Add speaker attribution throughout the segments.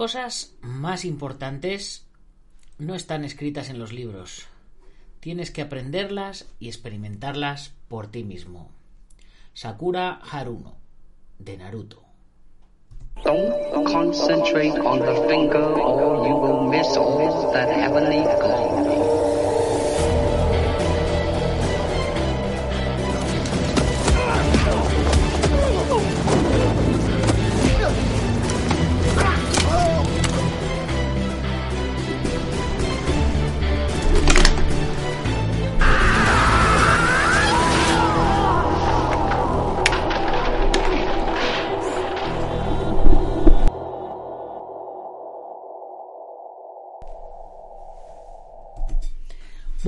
Speaker 1: cosas más importantes no están escritas en los libros. Tienes que aprenderlas y experimentarlas por ti mismo. Sakura Haruno, de Naruto.
Speaker 2: Don't finger.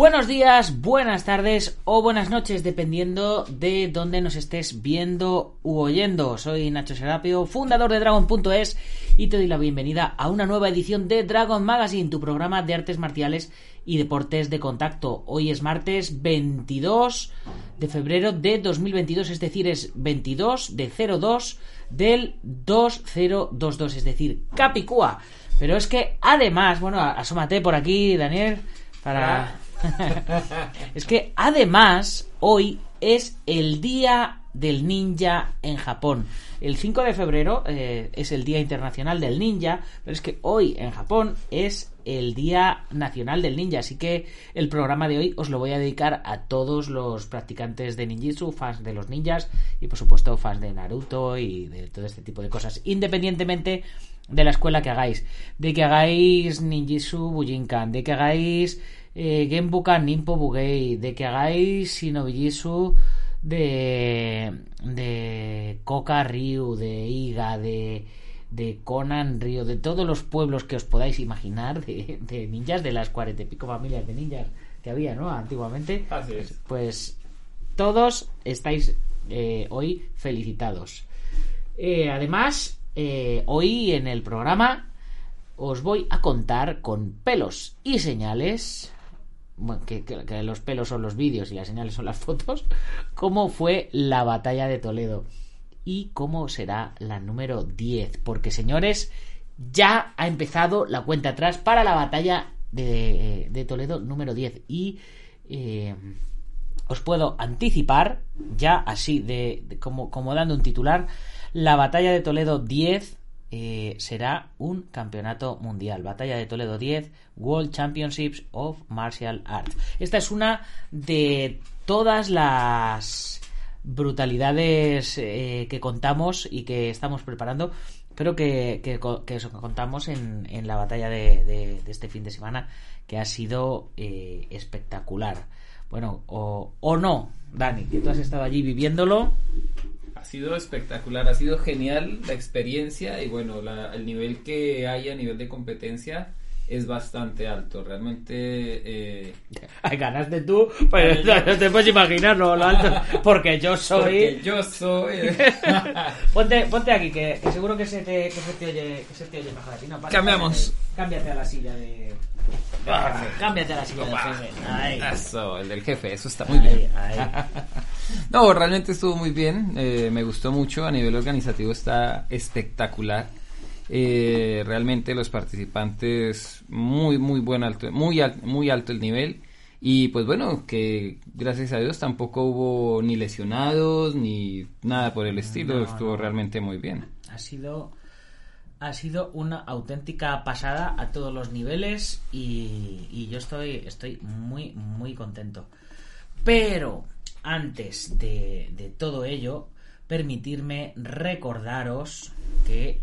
Speaker 1: Buenos días, buenas tardes o buenas noches, dependiendo de dónde nos estés viendo u oyendo. Soy Nacho Serapio, fundador de Dragon.es y te doy la bienvenida a una nueva edición de Dragon Magazine, tu programa de artes marciales y deportes de contacto. Hoy es martes 22 de febrero de 2022, es decir, es 22 de 02 del 2022, es decir, Capicúa. Pero es que además, bueno, asómate por aquí, Daniel, para... es que además hoy es el Día del Ninja en Japón. El 5 de febrero eh, es el Día Internacional del Ninja, pero es que hoy en Japón es el Día Nacional del Ninja, así que el programa de hoy os lo voy a dedicar a todos los practicantes de ninjitsu, fans de los ninjas y por supuesto fans de Naruto y de todo este tipo de cosas, independientemente de la escuela que hagáis, de que hagáis ninjitsu Bujinkan, de que hagáis eh, Genbukan Nimpo Bugei, de que hagáis Shinobijisu de, de Koka Ryu, de Iga, de, de Conan Ryu, de todos los pueblos que os podáis imaginar, de, de ninjas, de las cuarenta y pico familias de ninjas que había, ¿no? Antiguamente.
Speaker 3: Así es.
Speaker 1: Pues todos estáis eh, hoy felicitados. Eh, además, eh, hoy en el programa os voy a contar con pelos y señales que, que- los pelos son los vídeos y las señales son las fotos, cómo fue la batalla de Toledo y cómo será la número 10. Porque, señores, ya ha empezado la cuenta atrás para la batalla de, de Toledo número 10. Y eh, os puedo anticipar, ya así, de, de como, como dando un titular, la batalla de Toledo 10 eh, será un campeonato mundial. Batalla de Toledo 10, World Championships of Martial Arts. Esta es una de todas las brutalidades eh, que contamos y que estamos preparando, pero que, os contamos en, la batalla de, este fin de semana, que ha sido eh, espectacular. Bueno, o no, Dani, que tú has estado allí viviéndolo.
Speaker 3: Ha sido espectacular, ha sido genial la experiencia y bueno, la- el nivel que hay a nivel de competencia es bastante alto. Realmente eh,
Speaker 1: ganaste tú, pues no, no te puedes imaginar lo, lo alto, porque yo soy...
Speaker 3: porque yo soy
Speaker 1: Ponte, ponte aquí, que, que seguro que se, te, que, se te oye, que se te oye mejor aquí. No,
Speaker 3: Cambiamos.
Speaker 1: Cámbiate a la silla de...
Speaker 3: Ah.
Speaker 1: Cámbiate la silla del jefe. Ahí.
Speaker 3: Eso, el del jefe, eso está muy
Speaker 1: Ahí,
Speaker 3: bien.
Speaker 1: ahí.
Speaker 3: No, realmente estuvo muy bien, eh, me gustó mucho, a nivel organizativo está espectacular. Eh, realmente los participantes muy muy buen alto, muy al- muy alto el nivel y pues bueno que gracias a Dios tampoco hubo ni lesionados ni nada por el estilo,
Speaker 1: No,
Speaker 3: estuvo
Speaker 1: no.
Speaker 3: realmente muy bien.
Speaker 1: Ha sido, ha sido una auténtica pasada a todos los niveles y, yo estoy, estoy muy, muy contento. Pero antes de, de todo ello, permitirme recordaros que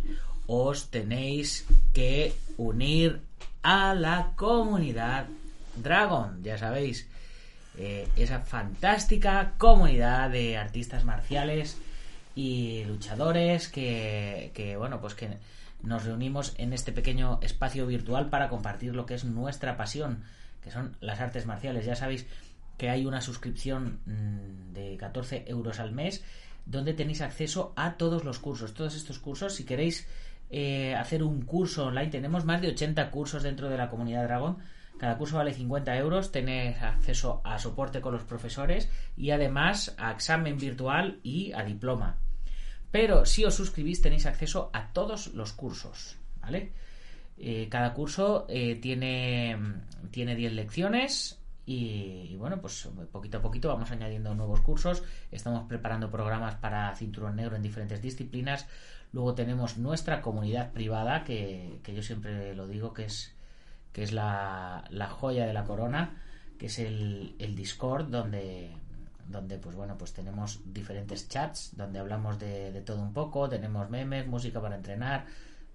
Speaker 1: os tenéis que unir a la comunidad Dragon, ya sabéis, eh, esa fantástica comunidad de artistas marciales y luchadores que, que, bueno pues que nos reunimos en este pequeño espacio virtual para compartir lo que es nuestra pasión que son las artes marciales. Ya sabéis que hay una suscripción mm, de 14 euros al mes donde tenéis acceso a todos los cursos. Todos estos cursos si queréis eh, hacer un curso online tenemos más de 80 cursos dentro de la comunidad Dragon cada curso vale 50 euros, tenéis acceso a soporte con los profesores y además a examen virtual y a diploma. Pero si os suscribís tenéis acceso a todos los cursos, ¿vale? Eh, cada curso eh, tiene, tiene 10 lecciones y, y, bueno, pues poquito a poquito vamos añadiendo nuevos cursos. Estamos preparando programas para cinturón negro en diferentes disciplinas. Luego tenemos nuestra comunidad privada, que, que yo siempre lo digo que es, que es la, la joya de la corona, que es el, el Discord, donde, donde pues bueno, pues tenemos diferentes chats, donde hablamos de, de todo un poco, tenemos memes, música para entrenar,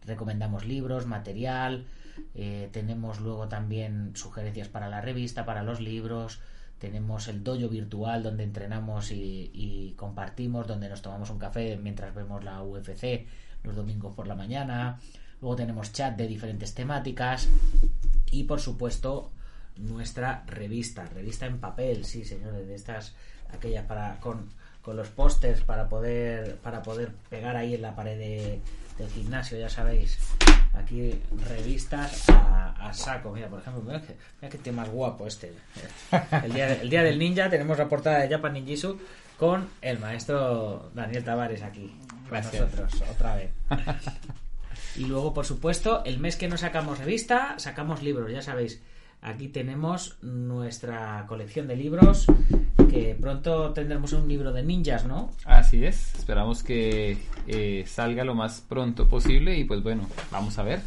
Speaker 1: recomendamos libros, material, eh, tenemos luego también sugerencias para la revista, para los libros, tenemos el dojo virtual donde entrenamos y, y, compartimos, donde nos tomamos un café mientras vemos la UFC los domingos por la mañana, luego tenemos chat de diferentes temáticas y por supuesto nuestra revista, revista en papel, sí señores, de estas, aquellas para con, con los pósters para poder para poder pegar ahí en la pared de, del gimnasio, ya sabéis. Aquí revistas a, a, saco. Mira, por ejemplo, mira que, mira que tema guapo este. El día, el día del ninja tenemos la portada de Japan Ninjitsu con el maestro Daniel Tavares aquí. Con nosotros, otra vez. Y luego, por supuesto, el mes que no sacamos revista, sacamos libros, ya sabéis. Aquí tenemos nuestra colección de libros, que pronto tendremos un libro de ninjas, ¿no?
Speaker 3: Así es, esperamos que eh, salga lo más pronto posible y pues bueno, vamos a ver.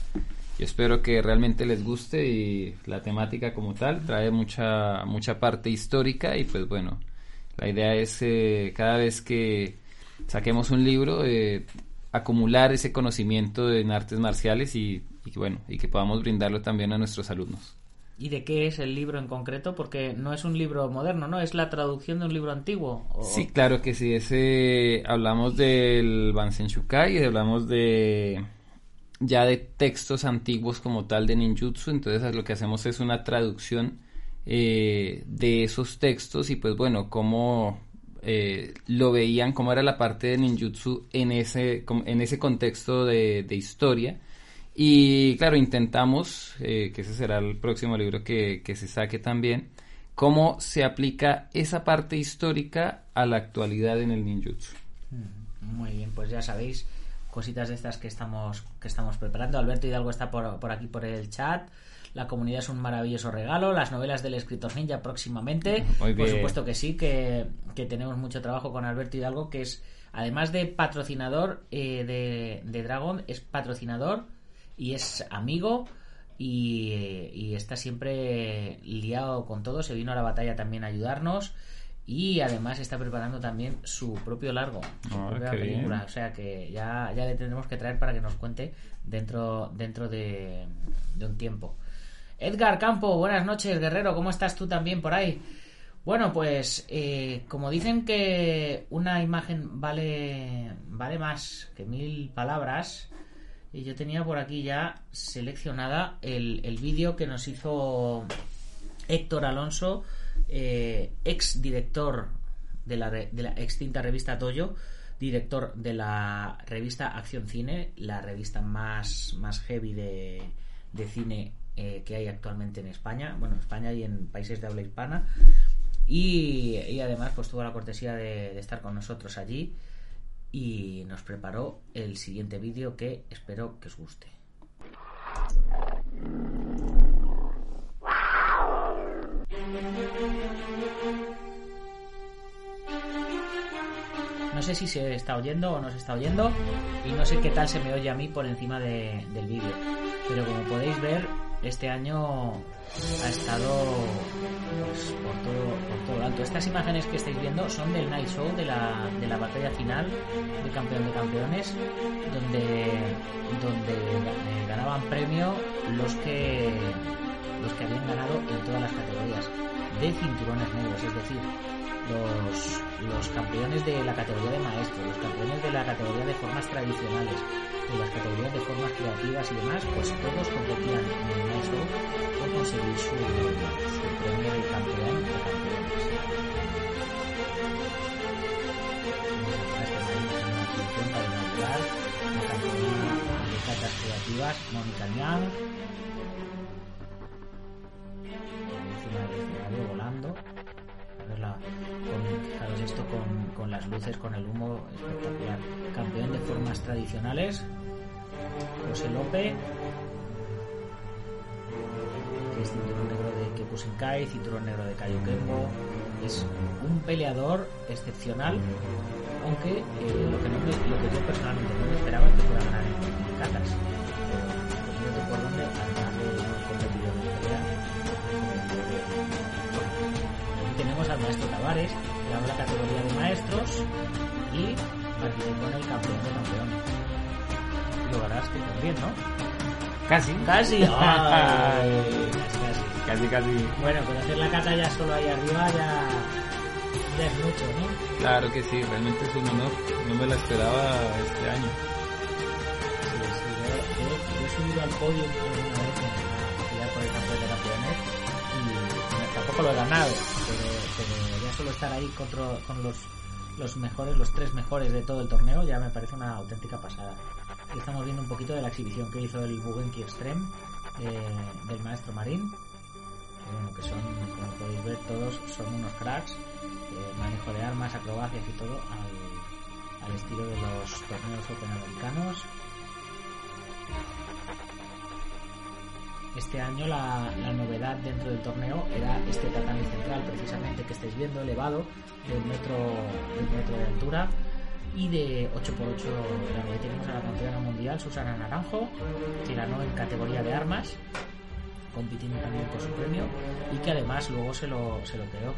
Speaker 3: Yo espero que realmente les guste y la temática como tal trae mucha mucha parte histórica y pues bueno, la idea es eh, cada vez que saquemos un libro eh, acumular ese conocimiento en artes marciales y, y bueno, y que podamos brindarlo también a nuestros alumnos.
Speaker 1: ¿Y de qué es el libro en concreto? Porque no es un libro moderno, ¿no? Es la traducción de un libro antiguo.
Speaker 3: ¿o? Sí, claro que sí. Ese hablamos del Bansen Shukai, hablamos de ya de textos antiguos como tal de ninjutsu. Entonces lo que hacemos es una traducción eh, de esos textos y pues bueno, cómo eh, lo veían, cómo era la parte de ninjutsu en ese, en ese contexto de historia y claro, intentamos, eh, que ese será el próximo libro que, que, se saque también, cómo se aplica esa parte histórica a la actualidad en el ninjutsu.
Speaker 1: Muy bien, pues ya sabéis, cositas de estas que estamos, que estamos preparando. Alberto Hidalgo está por, por aquí por el chat. La comunidad es un maravilloso regalo. Las novelas del escritor ninja próximamente. Por supuesto que sí, que, que, tenemos mucho trabajo con Alberto Hidalgo, que es, además de patrocinador eh, de, de Dragon, es patrocinador y es amigo y, y, está siempre liado con todo. Se vino a la batalla también a ayudarnos y además está preparando también su propio largo, su
Speaker 3: oh,
Speaker 1: propia película. Bien. O sea que ya, ya le tendremos que traer para que nos cuente dentro, dentro de, de un tiempo. Edgar Campo, buenas noches, guerrero. ¿Cómo estás tú también por ahí? Bueno, pues eh, como dicen que una imagen vale, vale más que mil palabras, y yo tenía por aquí ya seleccionada el, el vídeo que nos hizo Héctor Alonso, eh, ex director de la, de la extinta revista Toyo, director de la revista Acción Cine, la revista más, más heavy de, de cine eh, que hay actualmente en España, bueno, en España y en países de habla hispana. Y, y además pues tuvo la cortesía de, de estar con nosotros allí y nos preparó el siguiente vídeo que espero que os guste. No sé si se está oyendo o no se está oyendo y no sé qué tal se me oye a mí por encima de, del vídeo. Pero como podéis ver, este año ha estado pues, por todo por todo lo alto. Estas imágenes que estáis viendo son del Night Show de la, de la batalla final de campeón de campeones, donde donde ganaban premio los que los que habían ganado en todas las categorías de cinturones negros, es decir, los, campeones de la categoría de maestro, los campeones de la categoría de formas tradicionales, de las categorías de formas creativas y demás, pues todos competían en el maestro por conseguir su, su premio de campeón de campeones. de creativas Mónica Liang encima escenario volando con, fijaros esto con, con, las luces, con el humo, espectacular. Campeón de formas tradicionales, José López. cinturón negro de Kekusenkai, cinturón negro de Kaio Kembo. Es un peleador excepcional, aunque eh, que lo que yo personalmente no me esperaba es que fuera a ganar en catas. Categoría de maestros y participó en el campeón de campeones. Lo que también, ¿no?
Speaker 3: Casi.
Speaker 1: Casi. Ay, casi, casi.
Speaker 3: Casi, casi.
Speaker 1: Bueno, con hacer la cata ya solo ahí arriba ya, ya es mucho, ¿no?
Speaker 3: Claro que sí, realmente es un honor. No me la esperaba este año.
Speaker 1: Sí, sí, yo, yo- yo he subido al podio alguna vez en la por el campeón de campeones y tampoco lo he ganado, estar ahí con los, los mejores, los tres mejores de todo el torneo, ya me parece una auténtica pasada. Estamos viendo un poquito de la exhibición que hizo el Bugenki Extreme eh, del maestro Marín. Que bueno, que son, como podéis ver, todos son unos cracks. manejo de armas, acrobacias y todo al, al estilo de los torneos open americanos. Este año la, novedad dentro del torneo era este tatami central, precisamente que estáis viendo, elevado, de un metro, de altura y de 8x8 de largo. Ahí tenemos a la campeona mundial, Susana Naranjo, que ganó en categoría de armas, compitiendo también por su premio, y que además luego se lo, se lo quedó.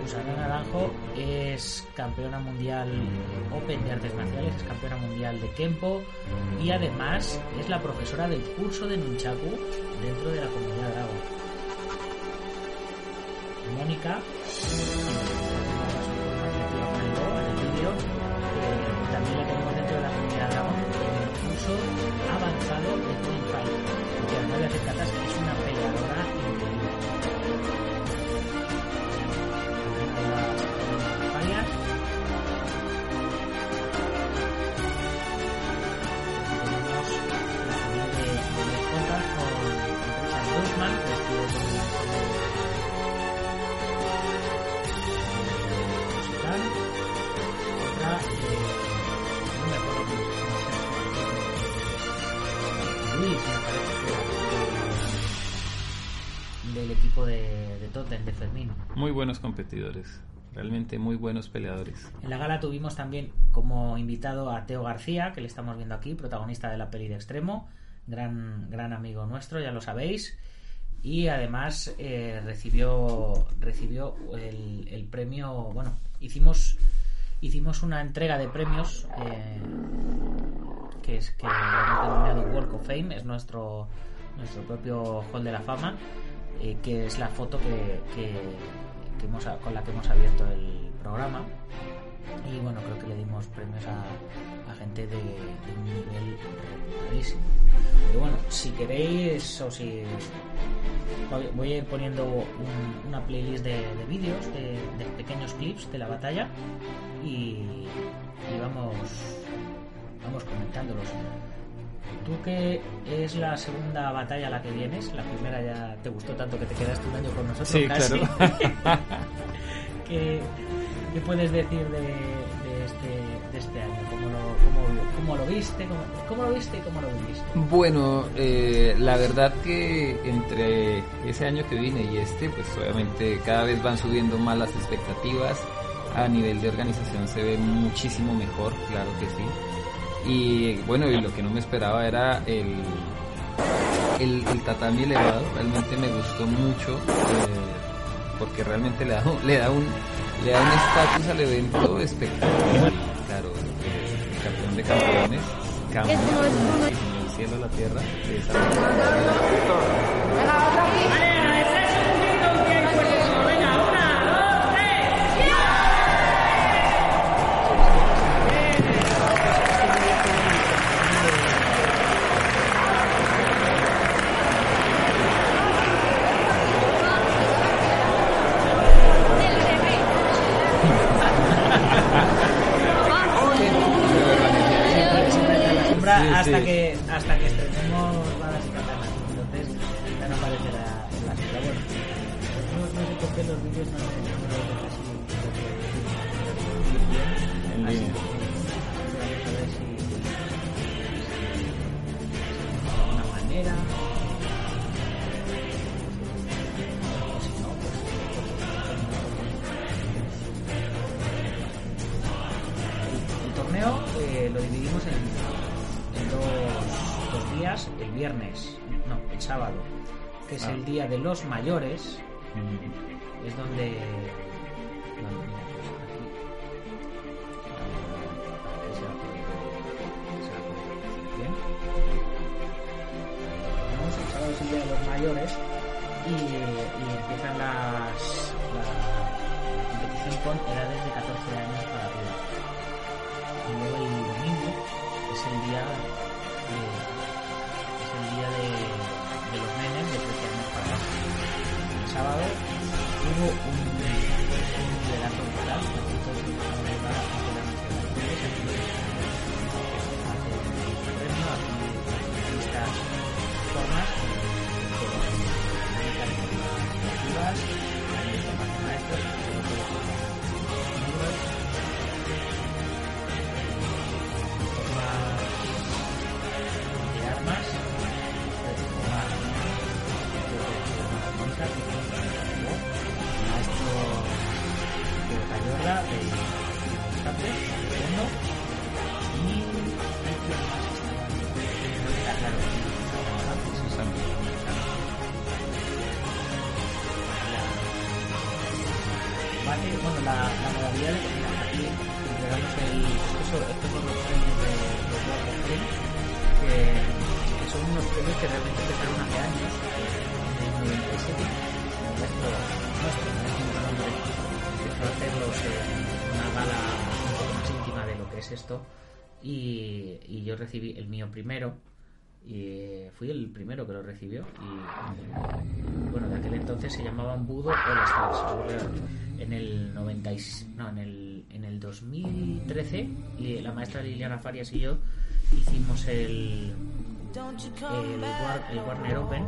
Speaker 1: Susana Naranjo es campeona mundial Open de artes marciales, es campeona mundial de Kempo y además es la profesora del curso de Nunchaku dentro de la comunidad Dragon. Mónica, del equipo de, de de Fermín.
Speaker 3: Muy buenos competidores. Realmente muy buenos peleadores.
Speaker 1: En la gala tuvimos también como invitado a Teo García, que le estamos viendo aquí, protagonista de la peli de Extremo, gran, gran amigo nuestro, ya lo sabéis. Y además eh, recibió, recibió el, el premio, bueno, hicimos, hicimos una entrega de premios eh, que es que hemos denominado Walk of Fame, es nuestro, nuestro propio Hall de la Fama, eh, que es la foto que, que- que hemos, con la que hemos abierto el programa. Y bueno, creo que le dimos premios a, a gente de, de un nivel reputadísimo. Pero bueno, si queréis o si voy- a ir poniendo un- una playlist de, de vídeos, de, de pequeños clips de la batalla y, y vamos, vamos comentándolos. Tú que es la segunda batalla a la que vienes, la primera ya te gustó tanto que te quedaste un año con nosotros
Speaker 3: Sí,
Speaker 1: casi.
Speaker 3: claro.
Speaker 1: ¿Qué, qué puedes decir de, este, de este año? ¿Cómo lo, viste? ¿Cómo, cómo lo viste y cómo lo viviste?
Speaker 3: Bueno, eh, la verdad que entre ese año que vine y este, pues obviamente cada vez van subiendo más las expectativas. A nivel de organización se ve muchísimo mejor, claro que sí. Y bueno, y lo que no me esperaba era el, el, el tatami elevado. Realmente me gustó mucho eh, porque realmente le da, un- le da un le da un estatus al evento espectacular. Claro, eh, el campeón de campeones, campeón el cielo, la tierra.
Speaker 1: Siempre
Speaker 3: Sí,
Speaker 1: hasta que hasta que estrenemos las katanas. Entonces ya no aparecerá en la. Bueno, no, no sé por qué los vídeos no viernes, no, el sábado, que es
Speaker 3: Ah.
Speaker 1: el día de los mayores, es donde. no, mira, pues aquí. Ah, se va bien. Tenemos el sábado es el día de los mayores y, y empiezan las, la, la competición con edades de 14 años para arriba. Y luego el domingo es el día yo recibí el mío primero, y fui el primero que lo recibió y bueno de aquel entonces se llamaban Budo All Stars en el 90 y- no en el en el 2013 y la maestra Liliana Farias y yo hicimos el el, el Warner Open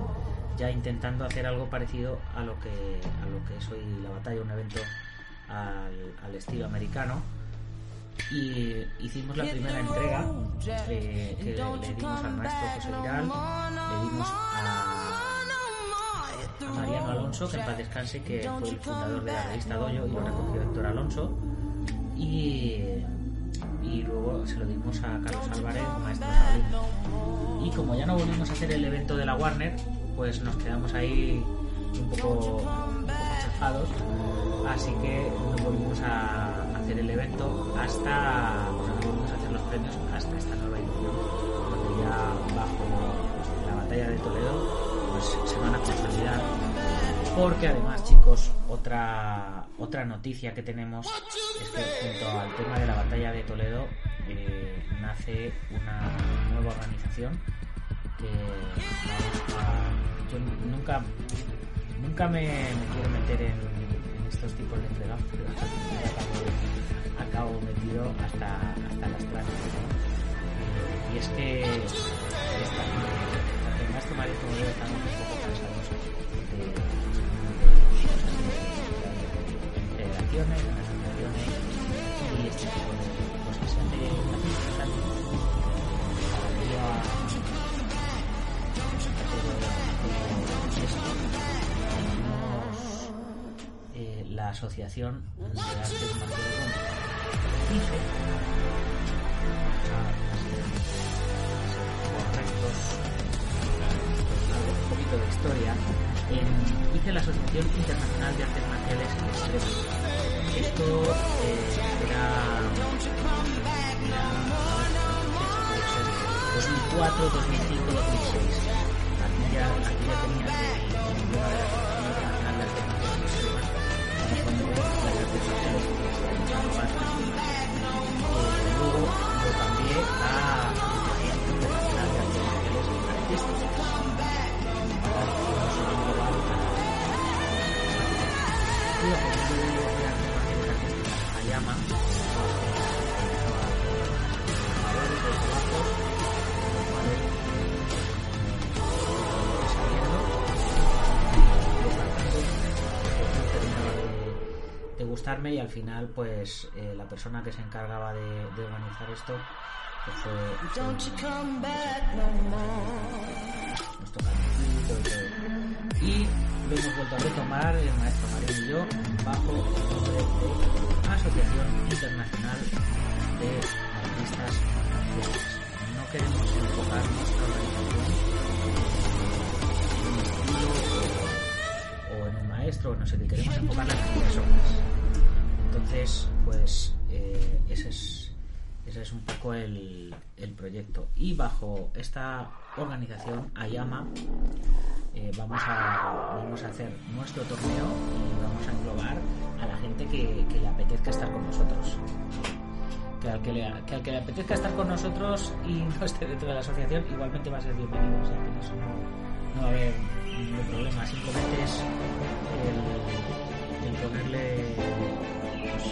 Speaker 1: ya intentando hacer algo parecido a lo que a lo que es hoy la batalla un evento al, al estilo americano y hicimos la primera entrega eh, que le, dimos al maestro José Viral, le dimos a, a Mariano Alonso, que en paz descanse, que fue el fundador de la revista Doyo y lo recogió Héctor Alonso, y, y luego se lo dimos a Carlos Álvarez, maestro Saúl. Y como ya no volvimos a hacer el evento de la Warner, pues nos quedamos ahí un poco, un poco chafados, así que no volvimos a hacer el evento hasta, volvimos a hacer los premios hasta esta nueva edición, donde ya bajo la batalla de Toledo, pues se van a consolidar. Porque además, chicos, otra otra noticia que tenemos es que junto al tema de la batalla de Toledo eh, nace una nueva organización que vamos yo nunca nunca me, quiero meter en, en estos tipos de fregados pero acabo, metido hasta, hasta las trancas. Eh, y es que maestro Mario como yo estamos un poco cansados de, y este tipo de se hace eh, la Asociación IFE correctos un poquito de historia en, hice la Asociación Internacional de Artes Marciales Extremas esto eh, era, era 2004, 2005, 2006 aquí ya, aquí ya tenía emblema de Internacional de Artes Marciales Extremas las artes marciales y al final pues eh, la persona que se encargaba de, organizar esto pues, fue, fue y lo hemos vuelto a retomar el maestro Marín y yo bajo el nombre de Asociación Internacional de Artistas No queremos enfocar nuestra organización en un estilo o en un maestro, no sé qué, queremos enfocarla en la. Ese es un poco el, el proyecto. Y bajo esta organización, Ayama, eh, vamos, a, vamos a hacer nuestro torneo y vamos a englobar a la gente que, que le apetezca estar con nosotros. Que al que, le, que al que le apetezca estar con nosotros y no esté dentro de la asociación, igualmente va a ser bienvenido. O sea, que eso no, va a haber ningún problema. Simplemente es el ponerle pues,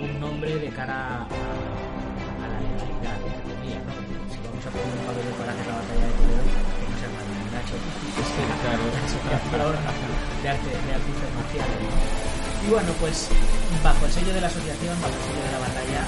Speaker 1: un nombre de cara a, a la legalidad, entre comillas, ¿no? Si vamos a poner un papel para hacer la batalla de Toledo, que no sea Manuel Nacho,
Speaker 3: claro.
Speaker 1: la asociación de, arte, de artistas marciales, ¿no? Y bueno, pues bajo el sello de la asociación, bajo el sello de la batalla,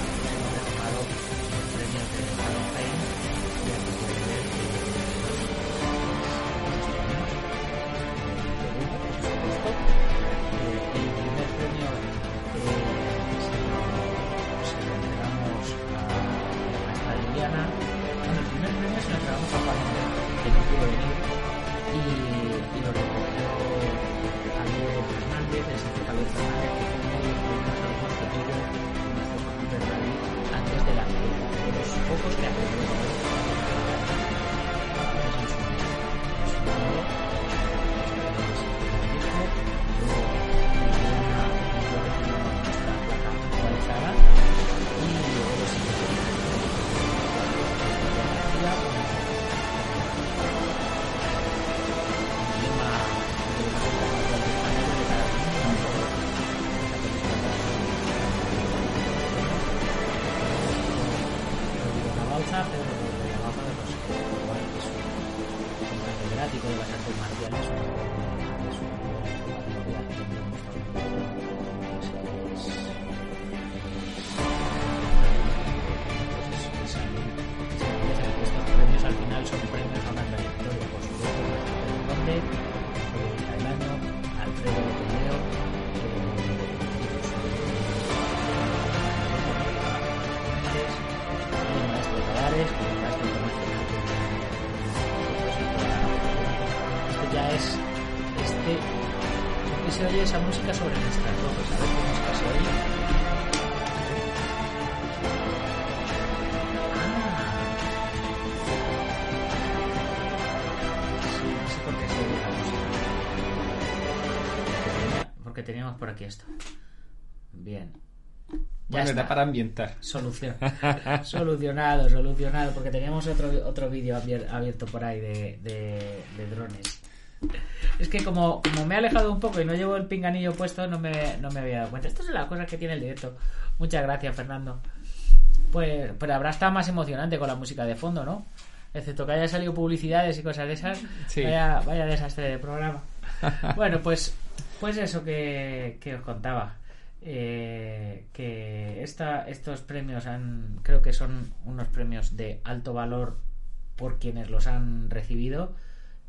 Speaker 1: Por aquí esto. Bien. Ya
Speaker 3: Bueno,
Speaker 1: está.
Speaker 3: para ambientar.
Speaker 1: Solución. solucionado, solucionado. Porque teníamos otro, otro vídeo abier- abierto por ahí de, de- de drones. Es que como, como me he alejado un poco y no llevo el pinganillo puesto, no me, no me había dado cuenta. Esto es la cosa que tiene el directo. Muchas gracias, Fernando. Pues, pero habrá estado más emocionante con la música de fondo, ¿no? Excepto que haya salido publicidades y cosas de esas.
Speaker 3: Sí.
Speaker 1: Vaya, vaya desastre de programa. Bueno, pues, pues eso que, os contaba. Eh, que esta, estos premios han, creo que son unos premios de alto valor por quienes los han recibido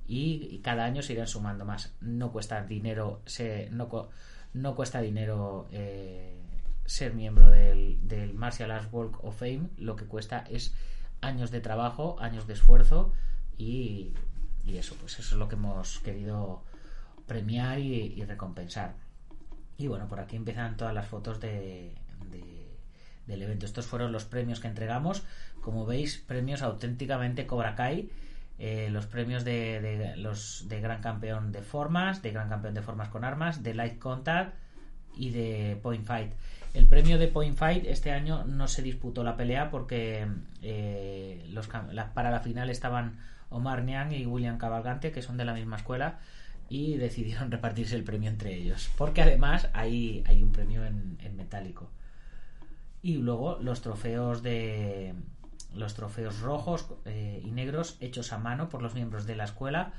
Speaker 1: y, cada año se irán sumando más. No cuesta dinero, se, no, no cuesta dinero eh, ser miembro del, del Martial Arts Walk of Fame, lo que cuesta es años de trabajo, años de esfuerzo y, y eso, pues eso es lo que hemos querido premiar y, recompensar. Y bueno, por aquí empiezan todas las fotos de, de- del evento. Estos fueron los premios que entregamos. Como veis, premios auténticamente Cobra Kai. Eh, los premios de, los de gran campeón de formas, de gran campeón de formas con armas, de light contact y de point fight. El premio de point fight este año no se disputó la pelea porque eh, los, para la final estaban Omar Niang y William Cabalgante, que son de la misma escuela, y decidieron repartirse el premio entre ellos. Porque además hay, hay un premio en, metálico. Y luego los trofeos de los trofeos rojos eh, y negros hechos a mano por los miembros de la escuela.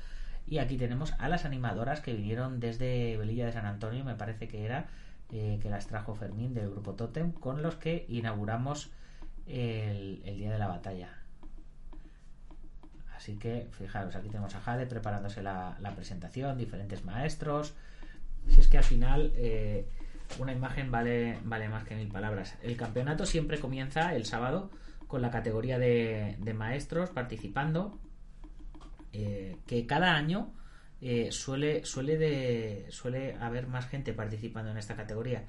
Speaker 1: Y aquí tenemos a las animadoras que vinieron desde Velilla de San Antonio, me parece que era, eh, que las trajo Fermín del grupo Totem, con los que inauguramos el día de la batalla. Así que, fijaros, aquí tenemos a Jade preparándose la, presentación, diferentes maestros. Si es que al final eh, una imagen vale, vale más que mil palabras. El campeonato siempre comienza el sábado con la categoría de, maestros participando, eh, que cada año eh, suele, haber más gente participando en esta categoría.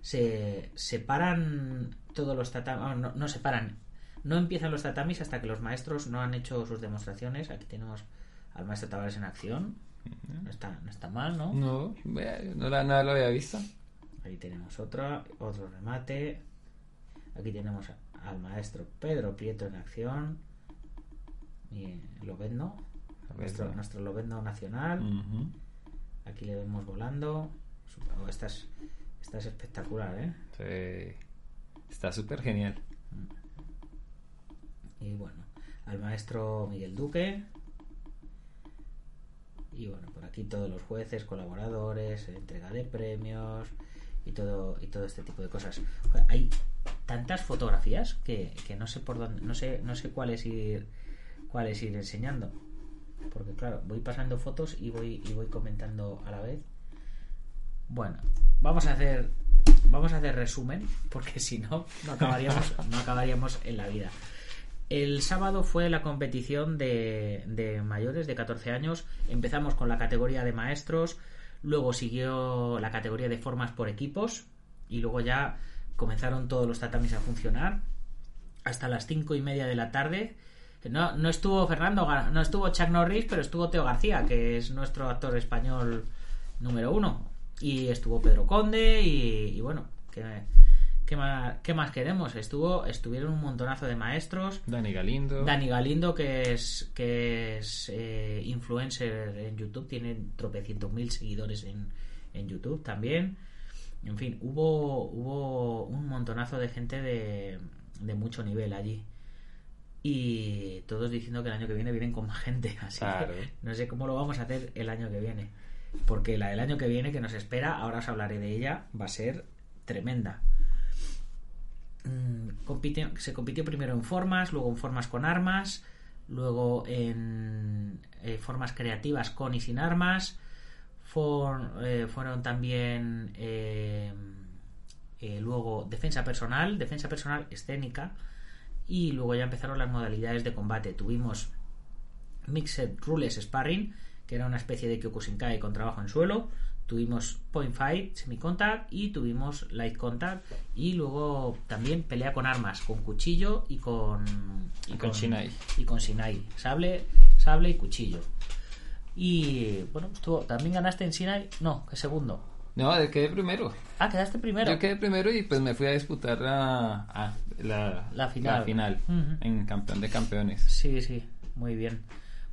Speaker 1: Se separan todos los tatamis, no, no se paran, no empiezan los tatamis hasta que los maestros no han hecho sus demostraciones. Aquí tenemos al maestro Tavares en acción. No está, no está mal, ¿no?
Speaker 3: No, no, la, no lo había visto.
Speaker 1: Ahí tenemos otro, otro remate. Aquí tenemos al maestro Pedro Prieto en acción. Y Lobezno, nuestro,
Speaker 3: Lobezno.
Speaker 1: nuestro Lobezno nacional. Aquí le vemos volando. Oh, esta, es, esta es espectacular, ¿eh?
Speaker 3: Sí. Está súper genial.
Speaker 1: Y bueno, al maestro Miguel Duque. Y bueno, por aquí todos los jueces, colaboradores, entrega de premios y todo y todo este tipo de cosas. Hay tantas fotografías que, que no sé por dónde, no sé, no sé cuáles ir cuáles ir enseñando. Porque claro, voy pasando fotos y voy y voy comentando a la vez. Bueno, vamos a hacer vamos a hacer resumen porque si no no acabaríamos no acabaríamos en la vida. El sábado fue la competición de, de mayores de 14 años. Empezamos con la categoría de maestros, luego siguió la categoría de formas por equipos y luego ya comenzaron todos los tatamis a funcionar hasta las cinco y media de la tarde. No, no estuvo Fernando, no estuvo Chuck Norris, pero estuvo Teo García, que es nuestro actor español número uno. Y estuvo Pedro Conde y, y bueno, ¿qué, qué más, qué más queremos? Estuvo, estuvieron un montonazo de maestros.
Speaker 3: Dani Galindo.
Speaker 1: Dani Galindo, que es, que es eh, influencer en YouTube, tiene tropecientos mil seguidores en, en YouTube también. En fin, hubo, hubo un montonazo de gente de, de mucho nivel allí. Y todos diciendo que el año que viene vienen con más gente. Así
Speaker 3: Claro.
Speaker 1: que no sé cómo lo vamos a hacer el año que viene. Porque la del año que viene que nos espera, ahora os hablaré de ella, va a ser tremenda. Mm, se compitió primero en formas, luego en formas con armas, luego en eh, formas creativas con y sin armas. Eh, fueron también eh, luego defensa personal, defensa personal escénica y luego ya empezaron las modalidades de combate. Tuvimos Mixed Rules Sparring, que era una especie de Kyokushinkai con trabajo en suelo. Tuvimos Point Fight, Semi Contact y tuvimos Light Contact. Y luego también pelea con armas, con cuchillo y con.
Speaker 3: Y con shinai.
Speaker 1: Y con Shinai. Sable, sable y cuchillo. Y bueno, estuvo, también ganaste en Shinai. No, que segundo.
Speaker 3: No, de quedé primero.
Speaker 1: Ah, quedaste primero.
Speaker 3: Yo quedé primero y pues me fui a disputar la, ah, la,
Speaker 1: La final.
Speaker 3: final
Speaker 1: Ujú.
Speaker 3: en campeón de campeones.
Speaker 1: Sí, sí, muy bien.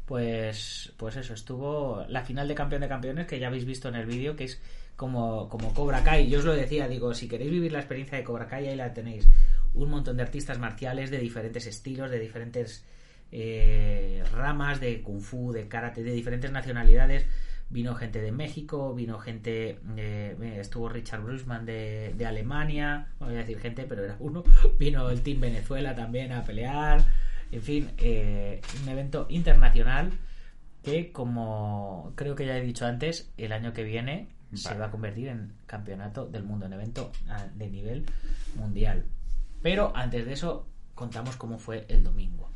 Speaker 1: Pues, pues eso, estuvo la final de campeón de campeones que ya habéis visto en el vídeo, que es como, como Cobra Kai. Yo os lo decía, digo, si queréis vivir la experiencia de Cobra Kai, ahí la tenéis. Un montón de artistas marciales de diferentes estilos, de diferentes eh, ramas, de kung fu, de karate, de diferentes nacionalidades. Vino gente de México, vino gente, eh, estuvo Richard Brusman de, de Alemania, no voy a decir gente, pero era uno. Vino el Team Venezuela también a pelear. En fin, eh, un evento internacional que, como creo que ya he dicho antes, el año que viene se va a convertir en campeonato del mundo, en evento ah, de nivel mundial. Pero antes de eso, contamos cómo fue el domingo.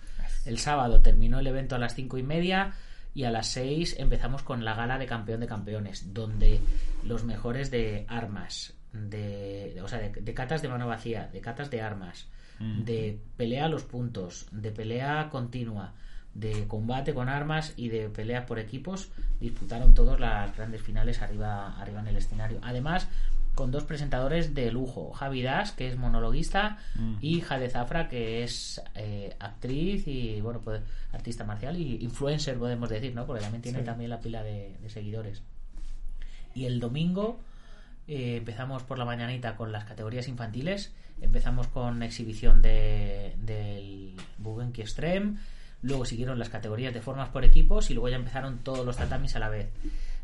Speaker 1: El sábado terminó el evento a las cinco y media y a las 6 empezamos con la gala de campeón de campeones, donde los mejores de armas, de, de- o sea, de, de catas de mano vacía, de catas de armas, de pelea a los puntos, de pelea continua, de combate con armas y de pelea por equipos, disputaron todos las grandes finales arriba, arriba en el escenario. Además, con dos presentadores de lujo, Javi Das, que es monologuista, y Jade Zafra, que es eh, actriz y, bueno, pues artista marcial y influencer, podemos decir, ¿no? Porque también tiene
Speaker 3: Sí.
Speaker 1: también la pila de, de seguidores. Y el domingo eh, empezamos por la mañanita con las categorías infantiles. Empezamos con exhibición de, del Bugenki Extreme. Luego siguieron las categorías de formas por equipos y luego ya empezaron todos los tatamis a la vez.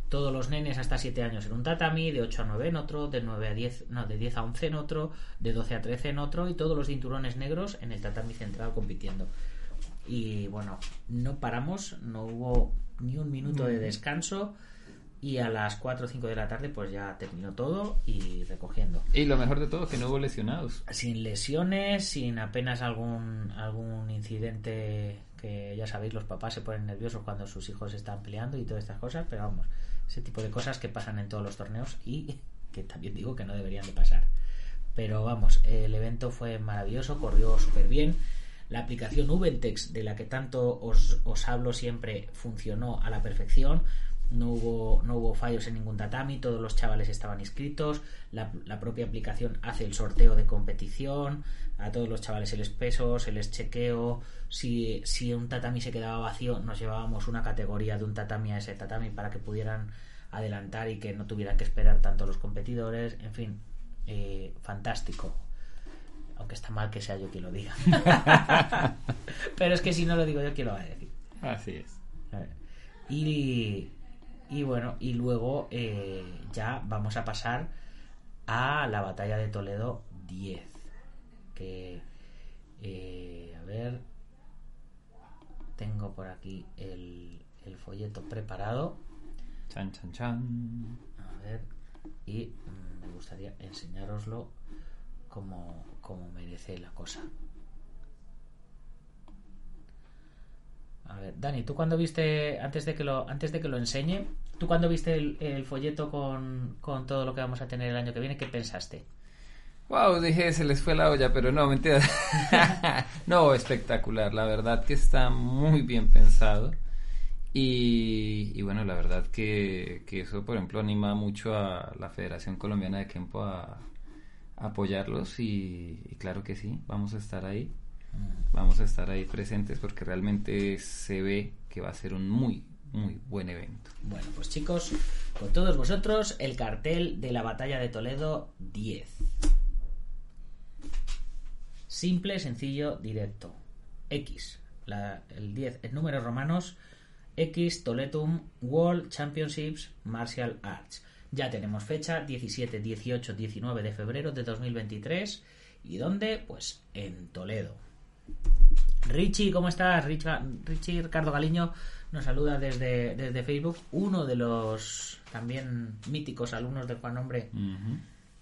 Speaker 1: Todos los nenes hasta 7 años en un tatami, de 8 a 9 en otro, de 9 a 10, no, de 10 a 11 en otro, de 12 a 13 en otro y todos los cinturones negros en el tatami central compitiendo. Y bueno, no paramos, no hubo ni un minuto de descanso y a las 4 o 5 de la tarde pues ya terminó todo y recogiendo.
Speaker 3: Y lo mejor de todo, que no hubo lesionados.
Speaker 1: Sin lesiones, sin apenas algún, algún incidente que ya sabéis, los papás se ponen nerviosos cuando sus hijos están peleando y todas estas cosas, pero vamos, ese tipo de cosas que pasan en todos los torneos y que también digo que no deberían de pasar. Pero vamos, el evento fue maravilloso, corrió súper bien. La aplicación Ubentex, de la que tanto os, os hablo siempre, funcionó a la perfección. No hubo, no hubo fallos en ningún tatami, todos los chavales estaban inscritos. La, la propia aplicación hace el sorteo de competición. A todos los chavales se les peso, se les chequeo. Si, si un tatami se quedaba vacío, nos llevábamos una categoría de un tatami a ese tatami para que pudieran adelantar y que no tuvieran que esperar tanto los competidores. En fin, eh, fantástico. Aunque está mal que sea yo quien lo diga. Pero es que si no lo digo yo, ¿quién lo va a decir?
Speaker 3: Así es.
Speaker 1: Y, y bueno, y luego eh, ya vamos a pasar a la batalla de Toledo 10. Que, eh, a ver, tengo por aquí el, el folleto preparado.
Speaker 3: Chan, chan, chan.
Speaker 1: A ver, y mm, me gustaría enseñároslo como, como merece la cosa. A ver, Dani, tú cuando viste, antes de que lo, antes de que lo enseñe, tú cuando viste el, el folleto con, con todo lo que vamos a tener el año que viene, ¿qué pensaste?
Speaker 3: Wow, dije, se les fue la olla, pero no, mentira. no, espectacular. La verdad que está muy bien pensado. Y, y bueno, la verdad que, que eso, por ejemplo, anima mucho a la Federación Colombiana de Kempo a, a apoyarlos. Y, y claro que sí, vamos a estar ahí. Vamos a estar ahí presentes porque realmente se ve que va a ser un muy, muy buen evento.
Speaker 1: Bueno, pues chicos, con todos vosotros, el cartel de la batalla de Toledo 10. Simple, sencillo, directo. X. El 10 en números romanos. X Toletum World Championships Martial Arts. Ya tenemos fecha, 17, 18, 19 de febrero de 2023. ¿Y dónde? Pues en Toledo. Richie, ¿cómo estás? Richie Ricardo Galiño nos saluda desde, desde Facebook. Uno de los también míticos alumnos de Juan Hombre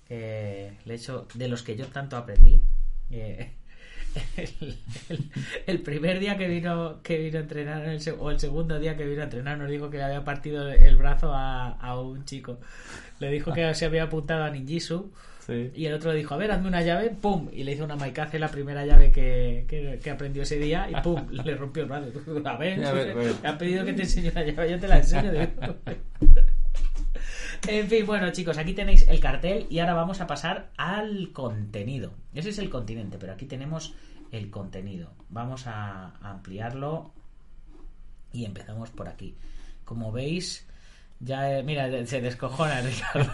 Speaker 1: he hecho, de los que yo tanto aprendí. Eh, el, el- el primer día que vino que vino a entrenar el o el segundo día que vino a entrenar nos dijo que le había partido el brazo a, a un chico le dijo que se había apuntado a ninjitsu
Speaker 3: Sí.
Speaker 1: y el otro le dijo a ver hazme una llave pum y le hizo una maikaze la primera llave que, que, que aprendió ese día y pum le rompió el brazo a ver,
Speaker 3: A ver, a ver.
Speaker 1: me ha pedido que te enseñe una llave yo te la enseño En fin, bueno chicos, aquí tenéis el cartel y ahora vamos a pasar al contenido. Ese es el continente, pero aquí tenemos el contenido. Vamos a ampliarlo y empezamos por aquí. Como veis, ya... eh, mira, se descojona Ricardo.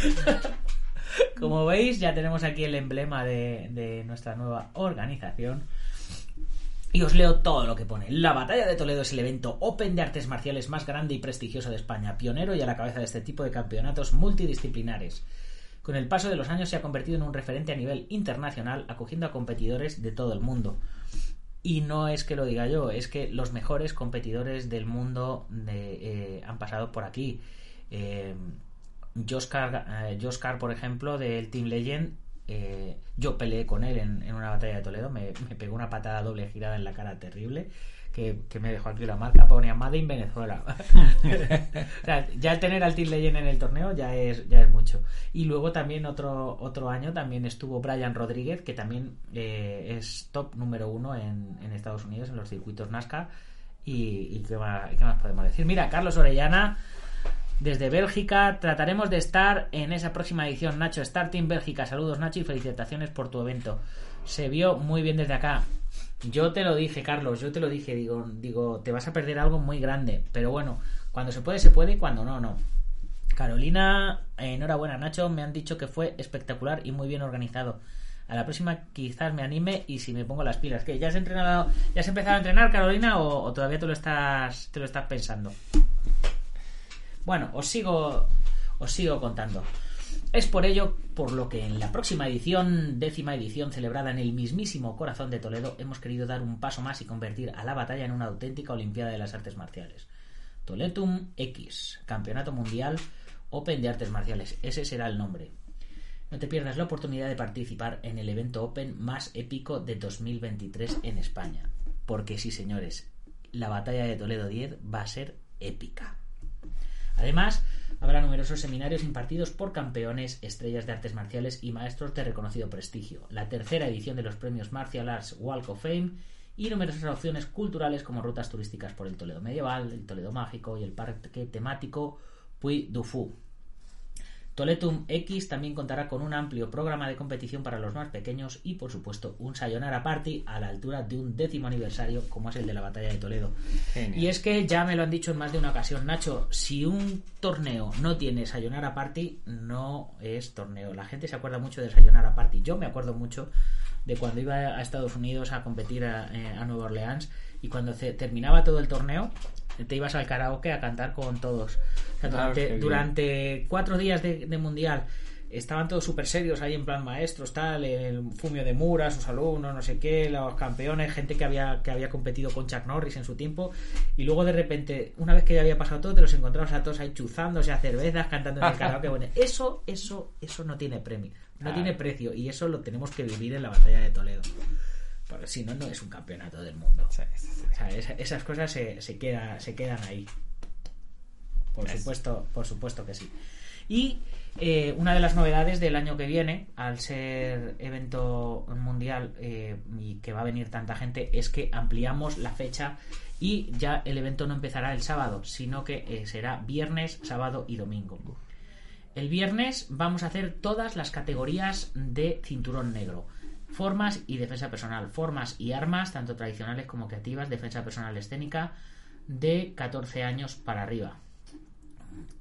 Speaker 1: Como veis, ya tenemos aquí el emblema de, nuestra nueva organización. Y os leo todo lo que pone. La batalla de Toledo es el evento Open de artes marciales más grande y prestigioso de España, pionero y a la cabeza de este tipo de campeonatos multidisciplinares. Con el paso de los años se ha convertido en un referente a nivel internacional, acogiendo a competidores de todo el mundo. Y no es que lo diga yo, es que los mejores competidores del mundo eh, han pasado por aquí. Eh, Josh Carr, eh, por ejemplo, del Team Legend, eh, yo peleé con él en, una batalla de Toledo, me, pegó una patada doble girada en la cara terrible, que, me dejó aquí la marca, ponía Made in Venezuela. O sea, ya el tener al Team Legend en el torneo ya es, ya es mucho. Y luego también otro, otro año también estuvo Brian Rodríguez, que también eh, es top número uno en, Estados Unidos, en los circuitos NASCAR. Y, y ¿qué, más, y qué más podemos decir? Mira, Carlos Orellana, desde Bélgica. Trataremos de estar en esa próxima edición. Nacho, Star Team Bélgica. Saludos, Nacho, y felicitaciones por tu evento. Se vio muy bien desde acá. Yo te lo dije, Carlos, yo te lo dije. Digo, digo, te vas a perder algo muy grande. Pero bueno, cuando se puede, se puede, y cuando no, no. Carolina, enhorabuena, Nacho. Me han dicho que fue espectacular y muy bien organizado. A la próxima quizás me anime y si me pongo las pilas. ¿Qué? ¿Ya has entrenado, ya has empezado a entrenar, Carolina, o, o todavía te lo estás, te lo estás pensando? Bueno, os sigo, os sigo contando. Es por ello por lo que en la próxima edición, décima edición celebrada en el mismísimo corazón de Toledo, hemos querido dar un paso más y convertir a la batalla en una auténtica Olimpiada de las Artes Marciales. Toletum X, Campeonato Mundial Open de Artes Marciales. Ese será el nombre. No te pierdas la oportunidad de participar en el evento Open más épico de 2023 en España. Porque sí, señores, la batalla de Toledo 10 va a ser épica. Además, habrá numerosos seminarios impartidos por campeones, estrellas de artes marciales y maestros de reconocido prestigio. La tercera edición de los premios Martial Arts Walk of Fame y numerosas opciones culturales como rutas turísticas por el Toledo medieval, el Toledo mágico y el parque temático Puy du. Toletum X también contará con un amplio programa de competición para los más pequeños y, por supuesto, un Sayonara Party a la altura de un décimo aniversario como es el de la Batalla de Toledo.
Speaker 3: Genial.
Speaker 1: Y es que ya me lo han dicho en más de una ocasión, Nacho, si un torneo no tiene Sayonara Party, no es torneo. La gente se acuerda mucho de Sayonara Party. Yo me acuerdo mucho de cuando iba a Estados Unidos a competir a, eh, a Nueva Orleans y cuando se terminaba todo el torneo te ibas al karaoke a cantar con todos. O sea,
Speaker 3: Ah,
Speaker 1: durante, cuatro días de, de mundial estaban todos súper serios ahí en plan maestros, tal, el Fumio de Mura, sus alumnos, no sé qué, los campeones, gente que había, que había competido con Chuck Norris en su tiempo, y luego de repente, una vez que ya había pasado todo, te los encontrabas a todos ahí chuzándose a cervezas, cantando en el karaoke. Bueno, eso, eso, eso no tiene premio, no
Speaker 3: Ah.
Speaker 1: tiene precio, y eso lo tenemos que vivir en la batalla de Toledo. Porque si no, no es un campeonato del mundo.
Speaker 3: Sí, sí, sí.
Speaker 1: O sea, esa- esas cosas se, se, queda- se quedan ahí. Por
Speaker 3: Es-
Speaker 1: supuesto, por supuesto que sí. Y eh, una de las novedades del año que viene, al ser evento mundial eh, y que va a venir tanta gente, es que ampliamos la fecha y ya el evento no empezará el sábado, sino que eh, será viernes, sábado y domingo. El viernes vamos a hacer todas las categorías de cinturón negro. Formas y defensa personal. Formas y armas, tanto tradicionales como creativas, defensa personal escénica, de 14 años para arriba.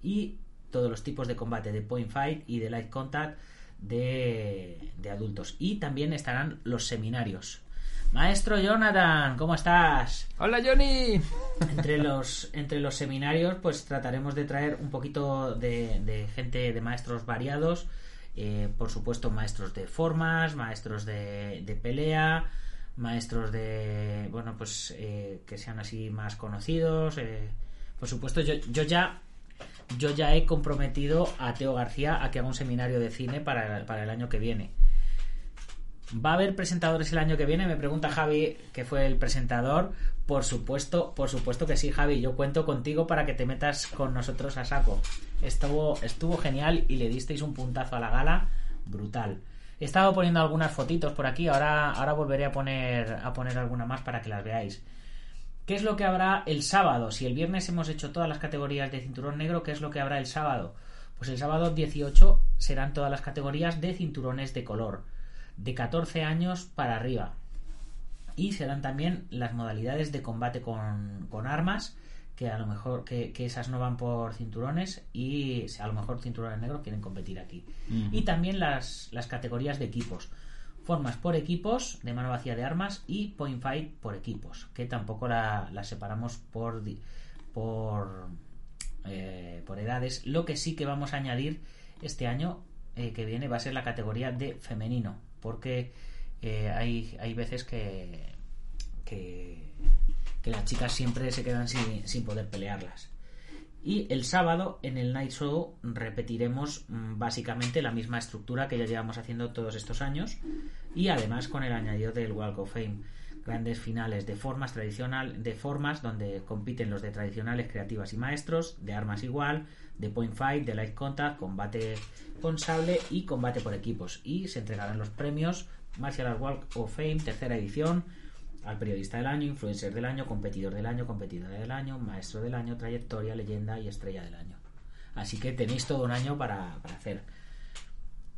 Speaker 1: Y todos los tipos de combate de point fight y de light contact de, de adultos. Y también estarán los seminarios. Maestro Jonathan, ¿cómo estás?
Speaker 3: Hola Johnny.
Speaker 1: entre los entre los seminarios pues trataremos de traer un poquito de, de gente de maestros variados eh, por supuesto maestros de formas maestros de, de pelea maestros de bueno pues eh, que sean así más conocidos eh, por supuesto yo, yo ya yo ya he comprometido a Teo García a que haga un seminario de cine para, para el año que viene ¿Va a haber presentadores el año que viene? Me pregunta Javi, que fue el presentador. Por supuesto, por supuesto que sí, Javi. Yo cuento contigo para que te metas con nosotros a saco. Estuvo, estuvo genial y le disteis un puntazo a la gala brutal. He estado poniendo algunas fotitos por aquí, ahora, ahora volveré a poner, a poner alguna más para que las veáis. ¿Qué es lo que habrá el sábado? Si el viernes hemos hecho todas las categorías de cinturón negro, ¿qué es lo que habrá el sábado? Pues el sábado 18 serán todas las categorías de cinturones de color de 14 años para arriba. Y serán también las modalidades de combate con, con armas, que a lo mejor que, que esas no van por cinturones y a lo mejor cinturones negros quieren competir aquí. Y también las, las categorías de equipos. Formas por equipos de mano vacía de armas y point fight por equipos, que tampoco la- las separamos por, por, eh, por edades. Lo que sí que vamos a añadir este año eh, que viene va a ser la categoría de femenino, porque eh, hay, hay veces que, que, las chicas siempre se quedan sin, sin poder pelearlas. Y el sábado en el Night Show repetiremos mm, básicamente la misma estructura que ya llevamos haciendo todos estos años y además con el añadido del Walk of Fame. Grandes finales de formas tradicional, de formas donde compiten los de tradicionales, creativas y maestros, de armas igual, de point fight, de light contact, combate con sable y combate por equipos. Y se entregarán los premios Martial Arts Walk of Fame, tercera edición, al periodista del año, influencer del año, competidor del año, competidora del año, maestro del año, trayectoria, leyenda y estrella del año. Así que tenéis todo un año para, para hacer.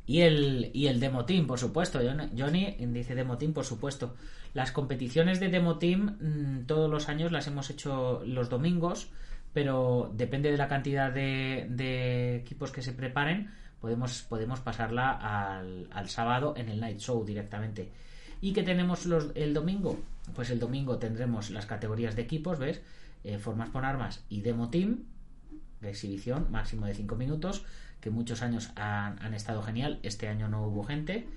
Speaker 1: Y el, y el Demo Team, por supuesto. Johnny- dice Demo Team, por supuesto. Las competiciones de Demo Team mm, todos los años las hemos hecho los domingos, pero depende de la cantidad de, equipos que se preparen, podemos, podemos pasarla al, sábado en el Night Show directamente. ¿Y qué tenemos el domingo? Pues el domingo tendremos las categorías de equipos, ¿ves? Eh, formas con armas y Demo Team, de exhibición, máximo de 5 minutos, que muchos años han, han estado genial, este año no hubo gente,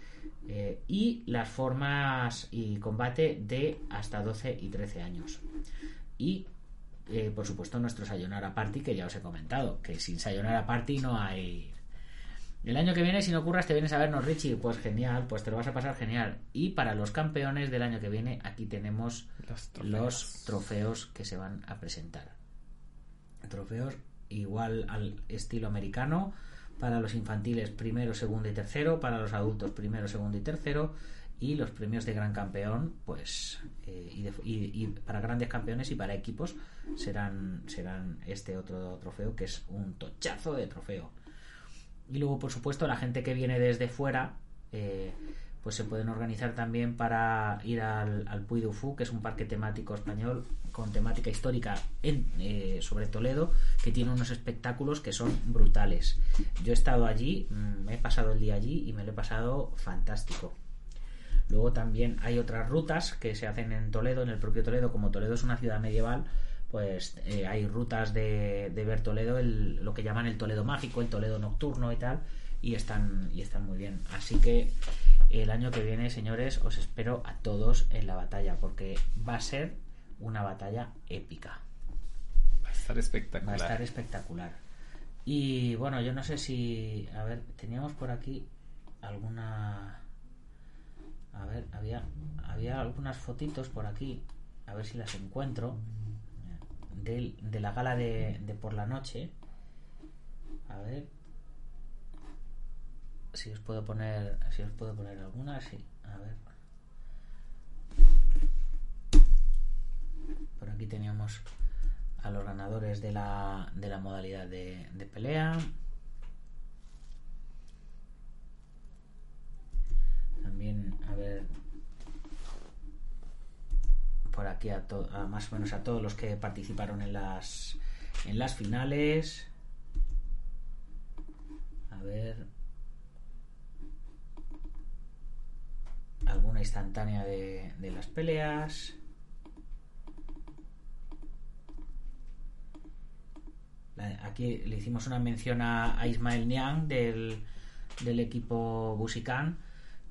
Speaker 1: eh, y las formas y combate de hasta 12 y 13 años. Y, eh, por supuesto, nuestro Sayonara Party, que ya os he comentado, que sin Sayonara Party no hay... El año que viene, si no curras, te vienes a vernos, Richie. Pues genial, pues te lo vas a pasar genial. Y para los campeones del año que viene, aquí tenemos
Speaker 3: Los
Speaker 1: los trofeos que se van a presentar. Trofeos igual al estilo americano. Para los infantiles, primero, segundo y tercero. Para los adultos, primero, segundo y tercero. Y los premios de gran campeón, pues, eh, y, de- y- para grandes campeones y para equipos serán, serán este otro trofeo, que es un tochazo de trofeo. Y luego, por supuesto, la gente que viene desde fuera, eh, pues se pueden organizar también para ir al, al Puy que es un parque temático español con temática histórica en, eh, sobre Toledo, que tiene unos espectáculos que son brutales. Yo he estado allí, mm, me he pasado el día allí y me lo he pasado fantástico. Luego también hay otras rutas que se hacen en Toledo, en el propio Toledo, como Toledo es una ciudad medieval, pues eh, hay rutas de, de ver Toledo, el- lo que llaman el Toledo mágico, el Toledo nocturno y tal, y están, y están muy bien. Así que el año que viene, señores, os espero a todos en la batalla, porque va a ser una batalla épica.
Speaker 3: Va a estar espectacular.
Speaker 1: Va a estar espectacular. Y bueno, yo no sé si. A ver, teníamos por aquí alguna. A ver, había, había algunas fotitos por aquí. A ver si las encuentro. de la gala de, por la noche. A ver. Si os puedo poner. Si os puedo poner alguna, sí. A ver. Por aquí teníamos a los ganadores de la, de la modalidad de pelea. También, a ver, por aquí a, to- a más o menos a todos los que participaron en las, en las finales. A ver. Alguna instantánea de, las peleas. Aquí le hicimos una mención a, a Ismael Niang del, del equipo Busican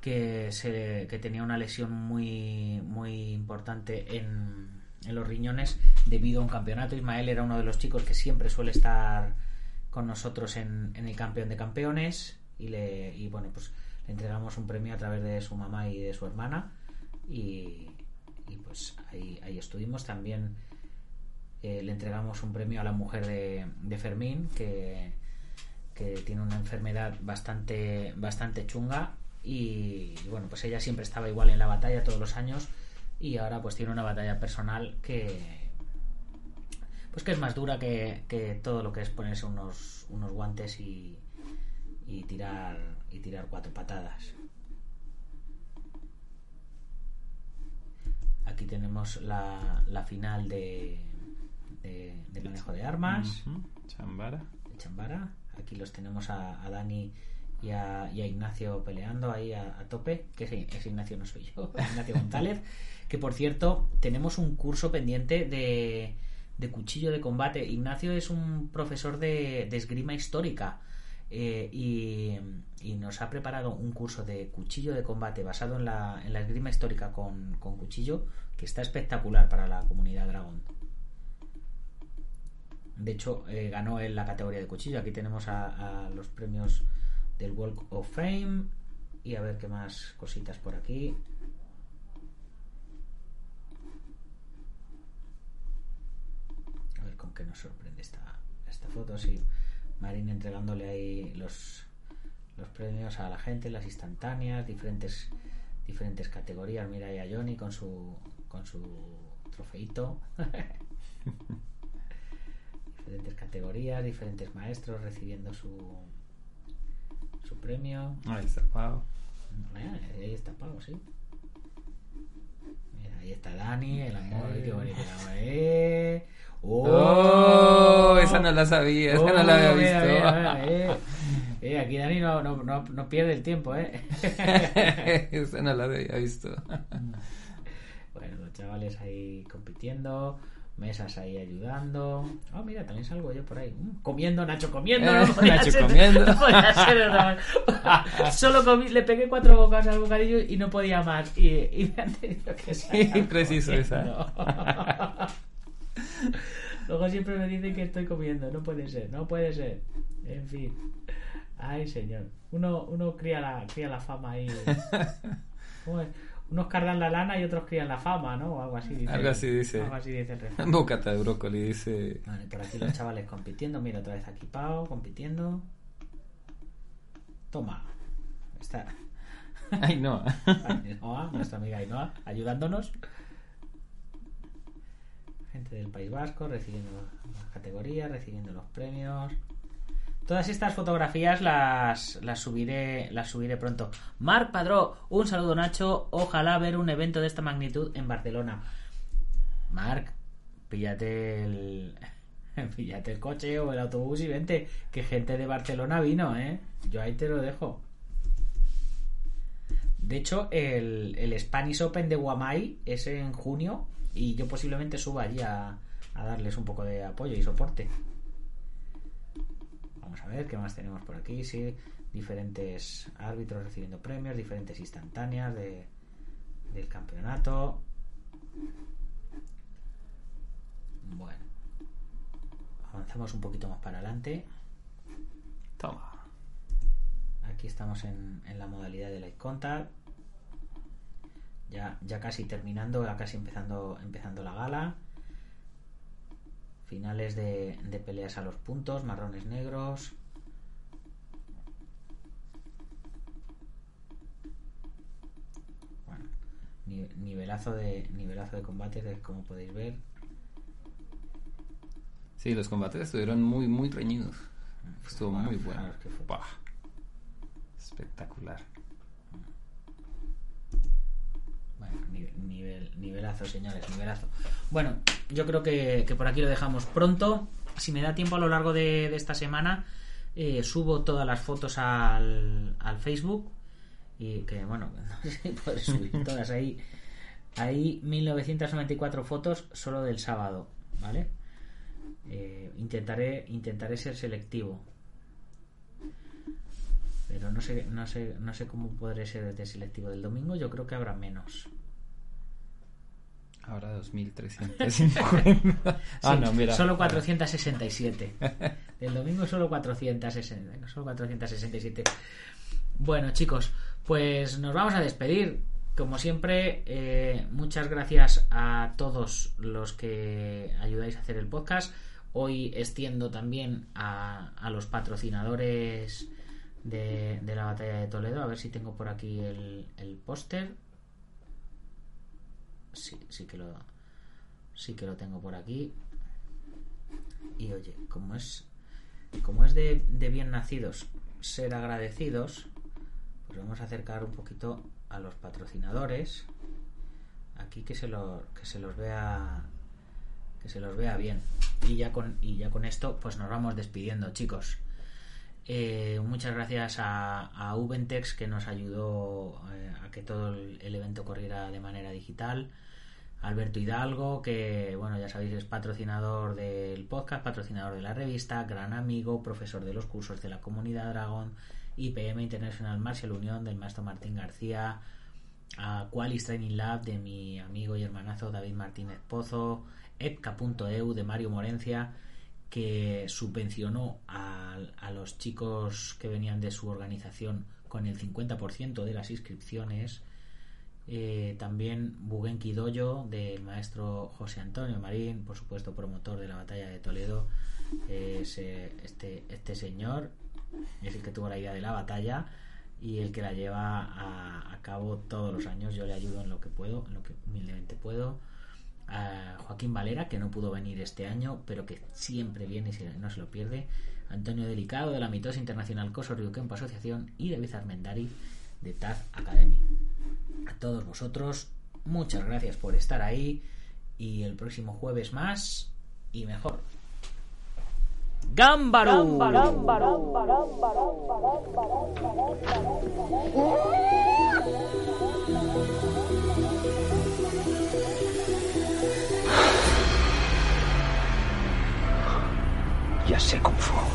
Speaker 1: que, tenía una lesión muy, muy importante en, los riñones debido a un campeonato. Ismael era uno de los chicos que siempre suele estar con nosotros en, el campeón de campeones y, le, bueno, pues le entregamos un premio a través de su mamá y de su hermana y, pues ahí, estuvimos también eh, le entregamos un premio a la mujer de, de Fermín que, que tiene una enfermedad bastante bastante chunga y, y bueno pues ella siempre estaba igual en la batalla todos los años y ahora pues tiene una batalla personal que pues que es más dura que, que todo lo que es ponerse unos, unos guantes y, y tirar y tirar cuatro patadas aquí tenemos la, la final de, de, de manejo de armas
Speaker 3: Chambara.
Speaker 1: de Chambara. Aquí los tenemos a, a Dani y a, Ignacio peleando ahí a, tope. Que ese, ese Ignacio no soy yo, Ignacio González. Que por cierto, tenemos un curso pendiente de, cuchillo de combate. Ignacio es un profesor de, esgrima histórica. eh, y, y nos ha preparado un curso de cuchillo de combate basado en la, esgrima histórica con, cuchillo que está espectacular para la comunidad Dragon. De hecho, eh, ganó en la categoría de cuchillo. Aquí tenemos a los premios del Walk of Fame. Y a ver qué más cositas por aquí. A ver con qué nos sorprende esta, esta foto. Sí, Marín entregándole ahí los, los premios a la gente, las instantáneas, diferentes diferentes categorías. Mira ahí a Johnny con su con su trofeito. diferentes categorías, diferentes maestros recibiendo su premio.
Speaker 3: Ahí está Pau.
Speaker 1: Mira, ahí está Pau, sí. Mira, ahí está Dani, el amor, qué bonito. el amor, ¡Eh!
Speaker 3: Oh, esa no la sabía, esa no la había
Speaker 1: Oh, mira,
Speaker 3: visto.
Speaker 1: mira, mira, eh. Eh, aquí Dani no, no, no, no pierde el tiempo, ¿eh?
Speaker 3: esa no la había visto.
Speaker 1: Bueno, los chavales ahí compitiendo, mesas ahí ayudando. Oh, mira, también salgo yo por ahí. Mm, comiendo, Nacho comiendo.
Speaker 3: Eh,
Speaker 1: no
Speaker 3: Nacho
Speaker 1: ser-
Speaker 3: comiendo.
Speaker 1: no podía ser. Solo comí, le pegué cuatro bocados al bocadillo y no podía más. Y, y me han tenido que sacar
Speaker 3: preciso
Speaker 1: comiendo.
Speaker 3: esa.
Speaker 1: Luego siempre me dicen que estoy comiendo. No puede ser, no puede ser. En fin. Ay, señor. Uno, uno cría, la, cría la fama ahí. ¿Cómo es? Unos cardan la lana y otros crían la fama, ¿no? O algo así dice.
Speaker 3: Algo así dice.
Speaker 1: Algo así dice el.
Speaker 3: Bocata de brócoli dice.
Speaker 1: Vale, por aquí los chavales compitiendo. Mira, otra vez aquí Pau compitiendo. Toma. Está
Speaker 3: Ay, no.
Speaker 1: Ainhoa, nuestra amiga Ainhoa, ayudándonos. Gente del País Vasco recibiendo las categorías, recibiendo los premios. Todas estas fotografías las, las subiré las subiré pronto. Marc Padró, un saludo Nacho. Ojalá ver un evento de esta magnitud en Barcelona. Marc, píllate el píllate el coche o el autobús y vente. Que gente de Barcelona vino, ¿eh? Yo ahí te lo dejo. De hecho, el, el Spanish Open de Guamai es en junio y yo posiblemente suba allí a, a darles un poco de apoyo y soporte. Vamos a ver qué más tenemos por aquí. Sí, diferentes árbitros recibiendo premios, diferentes instantáneas de, del campeonato. Bueno, avanzamos un poquito más para adelante.
Speaker 3: Toma.
Speaker 1: Aquí estamos en, en la modalidad de Light Contact. Ya, ya casi terminando, ya casi empezando, empezando la gala. Finales de, de peleas a los puntos, marrones negros. Nivelazo de nivelazo de combates, como podéis ver.
Speaker 3: Sí, los combates estuvieron muy, muy reñidos. Estuvo muy bueno. Espectacular.
Speaker 1: Bueno, nive- nivel, nivelazo, señores, nivelazo. Bueno, yo creo que, que por aquí lo dejamos pronto. Si me da tiempo a lo largo de, de esta semana, eh, subo todas las fotos al, al Facebook. Y que, bueno, no sé si podré subir todas ahí. Hay 1994 fotos solo del sábado, ¿vale? Eh, intentaré, intentaré ser selectivo. Pero no sé, no sé, no sé cómo podré ser de selectivo del domingo. Yo creo que habrá menos.
Speaker 3: Ahora 2350. ah,
Speaker 1: Sí,
Speaker 3: no, mira.
Speaker 1: Solo 467. Del domingo solo 460. Solo 467. Bueno, chicos, pues nos vamos a despedir. Como siempre, eh, muchas gracias a todos los que ayudáis a hacer el podcast. Hoy extiendo también a, a los patrocinadores de, de la batalla de Toledo. A ver si tengo por aquí el, el póster. Sí, sí que lo, sí que lo tengo por aquí. Y oye, como es, como es de, de bien nacidos ser agradecidos, pues vamos a acercar un poquito a los patrocinadores. Aquí que se, lo, que se los vea que se los vea bien. Y ya con, y ya con esto, pues nos vamos despidiendo, chicos. Eh, muchas gracias a, a Ubentex que nos ayudó eh, a que todo el, evento corriera de manera digital. Alberto Hidalgo, que bueno, ya sabéis, es patrocinador del podcast, patrocinador de la revista, gran amigo, profesor de los cursos de la comunidad Dragón, IPM International Martial Unión del maestro Martín García, a Qualis Training Lab de mi amigo y hermanazo David Martínez Pozo, epca.eu de Mario Morencia, que subvencionó a, los chicos que venían de su organización con el 50% de las inscripciones. Eh, también Bugenki Doyo del maestro José Antonio Marín, por supuesto promotor de la batalla de Toledo. Eh, ese- este, este señor es el que tuvo la idea de la batalla y el que la lleva a, a cabo todos los años. Yo le ayudo en lo que puedo, en lo que humildemente puedo. A Joaquín Valera, que no pudo venir este año, pero que siempre viene y no se lo pierde. Antonio Delicado, de la Mitosa Internacional Coso Ryukempo Asociación. Y David Armendari, de Taz Academy. A todos vosotros, muchas gracias por estar ahí. Y el próximo jueves más y mejor. ¡Gámbaro!
Speaker 4: Gámbaro. ya sé cómo.